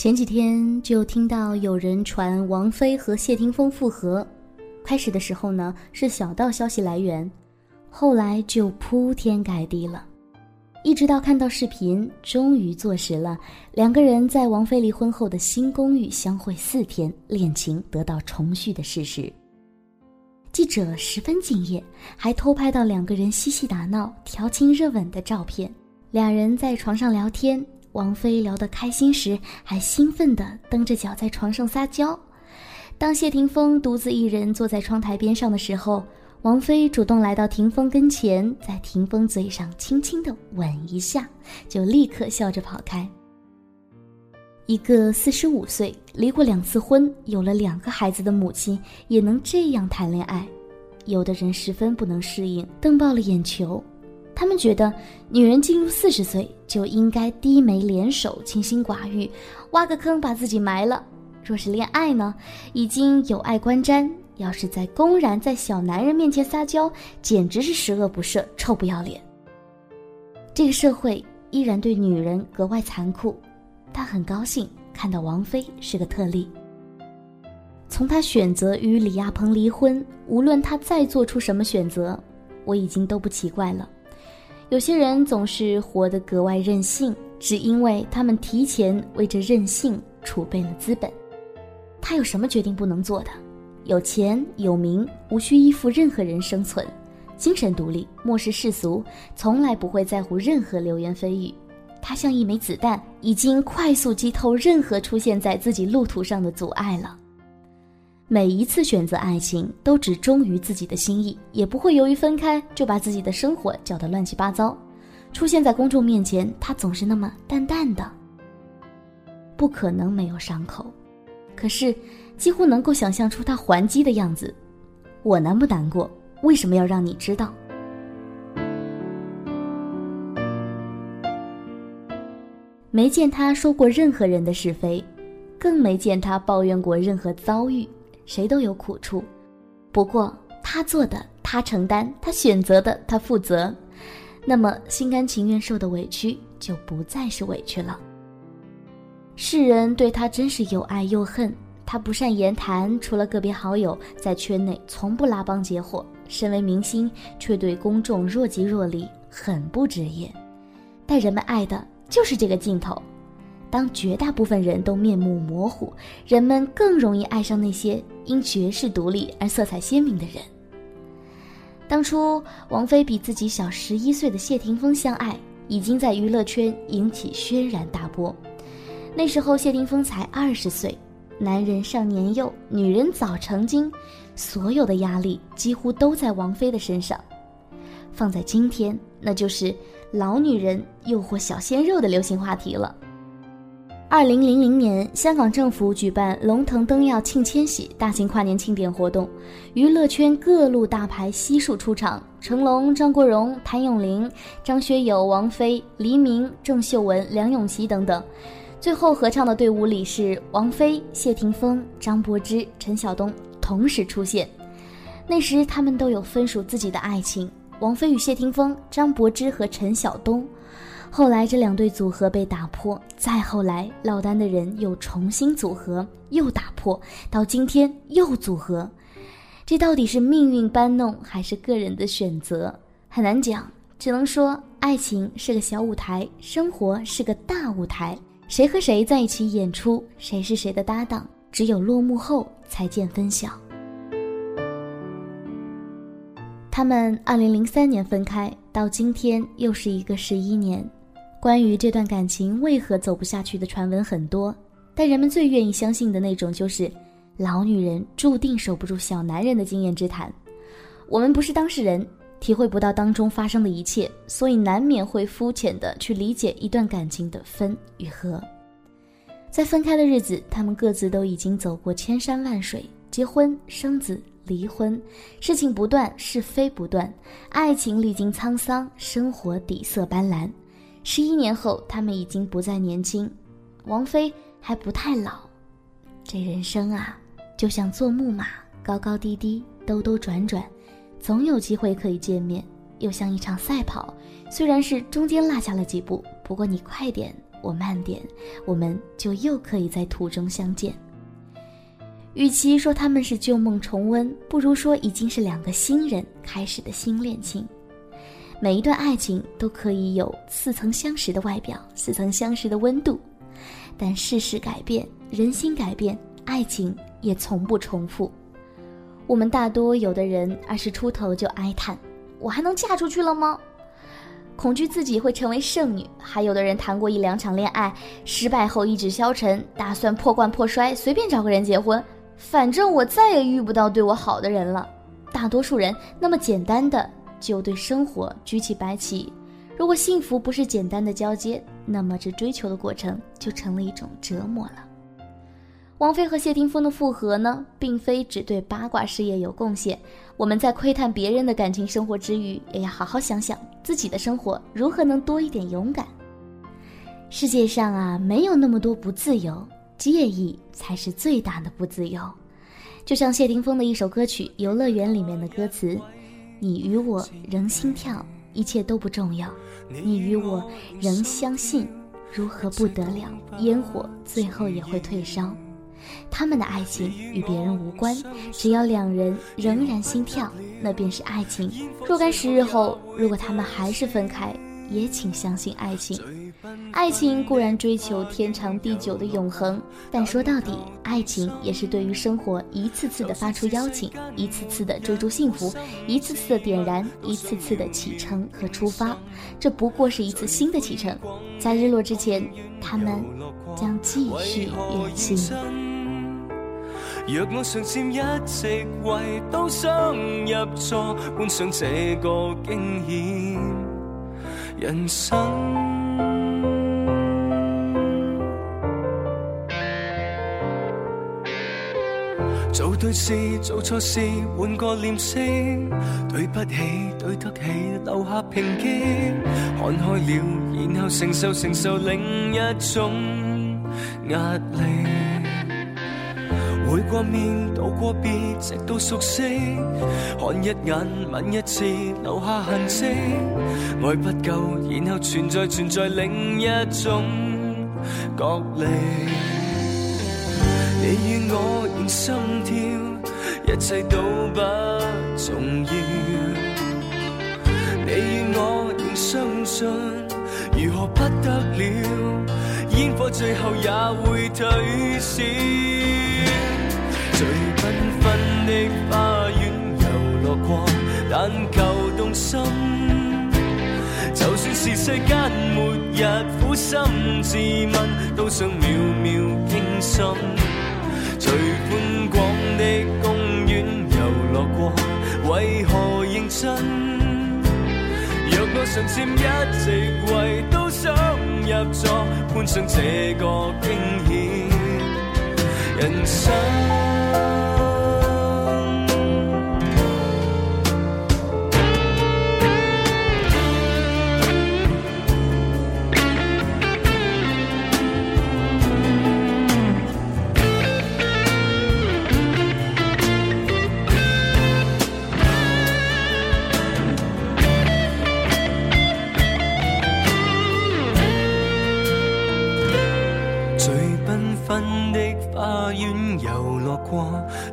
前几天就听到有人传王菲和谢霆锋复合，开始的时候呢是小道消息来源，后来就铺天盖地了，一直到看到视频，终于坐实了两个人在王菲离婚后的新公寓相会四天，恋情得到重续的事实。记者十分敬业，还偷拍到两个人嬉戏打闹、调情热吻的照片，俩人在床上聊天。王菲聊得开心时，还兴奋地蹬着脚在床上撒娇。当谢霆锋独自一人坐在窗台边上的时候，王菲主动来到霆锋跟前，在霆锋嘴上轻轻地吻一下，就立刻笑着跑开。一个四十五岁、离过两次婚、有了两个孩子的母亲，也能这样谈恋爱，有的人十分不能适应，瞪爆了眼球。他们觉得，女人进入四十岁就应该低眉敛首、清心寡欲，挖个坑把自己埋了。若是恋爱呢，已经有爱观瞻，要是在公然在小男人面前撒娇，简直是十恶不赦、臭不要脸。这个社会依然对女人格外残酷，他很高兴看到王菲是个特例。从她选择与李亚鹏离婚，无论她再做出什么选择，我已经都不奇怪了。有些人总是活得格外任性，只因为他们提前为这任性储备了资本。他有什么决定不能做的？有钱有名，无需依附任何人生存，精神独立，漠视世俗，从来不会在乎任何流言蜚语。他像一枚子弹，已经快速击透任何出现在自己路途上的阻碍了。每一次选择爱情，都只忠于自己的心意，也不会由于分开就把自己的生活搅得乱七八糟。出现在公众面前，他总是那么淡淡的，不可能没有伤口。可是，几乎能够想象出他还击的样子。我难不难过？为什么要让你知道？没见他说过任何人的是非，更没见他抱怨过任何遭遇。谁都有苦处，不过他做的他承担，他选择的他负责，那么心甘情愿受的委屈就不再是委屈了。世人对他真是又爱又恨，他不善言谈，除了个别好友，在圈内从不拉帮结伙，身为明星却对公众若即若离，很不职业。但人们爱的就是这个镜头。当绝大部分人都面目模糊，人们更容易爱上那些因绝世独立而色彩鲜明的人。当初王菲比自己小十一岁的谢霆锋相爱，已经在娱乐圈引起轩然大波。那时候谢霆锋才二十岁，男人尚年幼，女人早成精，所有的压力几乎都在王菲的身上。放在今天，那就是老女人诱惑小鲜肉的流行话题了。二零零零年，香港政府举办龙腾灯耀庆千禧大型跨年庆典活动，娱乐圈各路大牌悉数出场，成龙、张国荣、谭咏麟、张学友、王菲、黎明、郑秀文、梁咏琪等等。最后合唱的队伍里是王菲、谢霆锋、张柏芝、陈晓东同时出现。那时他们都有分属自己的爱情，王菲与谢霆锋，张柏芝和陈晓东。后来这两对组合被打破，再后来落单的人又重新组合，又打破，到今天又组合，这到底是命运搬弄还是个人的选择？很难讲，只能说爱情是个小舞台，生活是个大舞台，谁和谁在一起演出，谁是谁的搭档，只有落幕后才见分晓。他们二零零三年分开，到今天又是一个十一年。关于这段感情为何走不下去的传闻很多，但人们最愿意相信的那种就是老女人注定守不住小男人的经验之谈。我们不是当事人，体会不到当中发生的一切，所以难免会肤浅的去理解一段感情的分与合。在分开的日子，他们各自都已经走过千山万水，结婚、生子、离婚，事情不断，是非不断，爱情历经沧桑，生活底色斑斓。十一年后，他们已经不再年轻，王菲还不太老。这人生啊，就像坐木马，高高低低，兜兜转转，总有机会可以见面；又像一场赛跑，虽然是中间落下了几步，不过你快点，我慢点，我们就又可以在途中相见。与其说他们是旧梦重温，不如说已经是两个新人开始的新恋情。每一段爱情都可以有似曾相识的外表，似曾相识的温度，但世事改变，人心改变，爱情也从不重复。我们大多有的人二十出头就哀叹：“我还能嫁出去了吗？”恐惧自己会成为剩女。还有的人谈过一两场恋爱，失败后意志消沉，打算破罐破摔，随便找个人结婚，反正我再也遇不到对我好的人了。大多数人那么简单的。就对生活举起白旗。如果幸福不是简单的交接，那么这追求的过程就成了一种折磨了。王菲和谢霆锋的复合呢，并非只对八卦事业有贡献。我们在窥探别人的感情生活之余，也要好好想想自己的生活如何能多一点勇敢。世界上啊，没有那么多不自由，介意才是最大的不自由。就像谢霆锋的一首歌曲《游乐园》里面的歌词。你与我仍心跳，一切都不重要。你与我仍相信，如何不得了？烟火最后也会退烧。他们的爱情与别人无关，只要两人仍然心跳，那便是爱情。若干时日后，如果他们还是分开，也请相信爱情。爱情固然追求天长地久的永恒，但说到底，爱情也是对于生活一次次的发出邀请，一次次的追逐幸福，一次次的点燃，一次次的启程和出发。这不过是一次新的启程，在日落之前，他们将继续远行。若我上一直为都想入座，观赏这个惊险人生。做对事，做错事，换个脸色。对不起，对得起，留下平静。看开了，然后承受承受另一种压力。会过面，道过别，直到熟悉。看一眼，吻一次，留下痕迹。爱不够，然后存在存在另一种角力。你与我仍心跳，一切都不重要。你与我仍相信，如何不得了？烟火最后也会退烧。最缤纷的花园游乐过，但求动心。就算是世间末日，苦心自问，都想秒秒惊心。最宽广的公园游乐过，为何认真？若我尚欠一席位，都想入座，观赏这个惊险人生。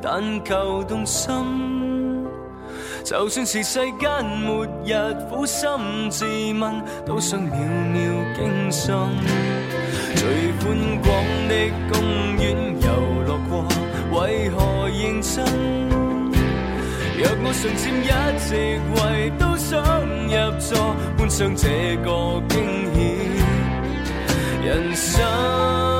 但求动心，就算是世间末日，苦心自问，都想秒秒惊心。最宽广的公园游乐过，为何认真？若我尚占一席位，都想入座，观赏这个惊险人生。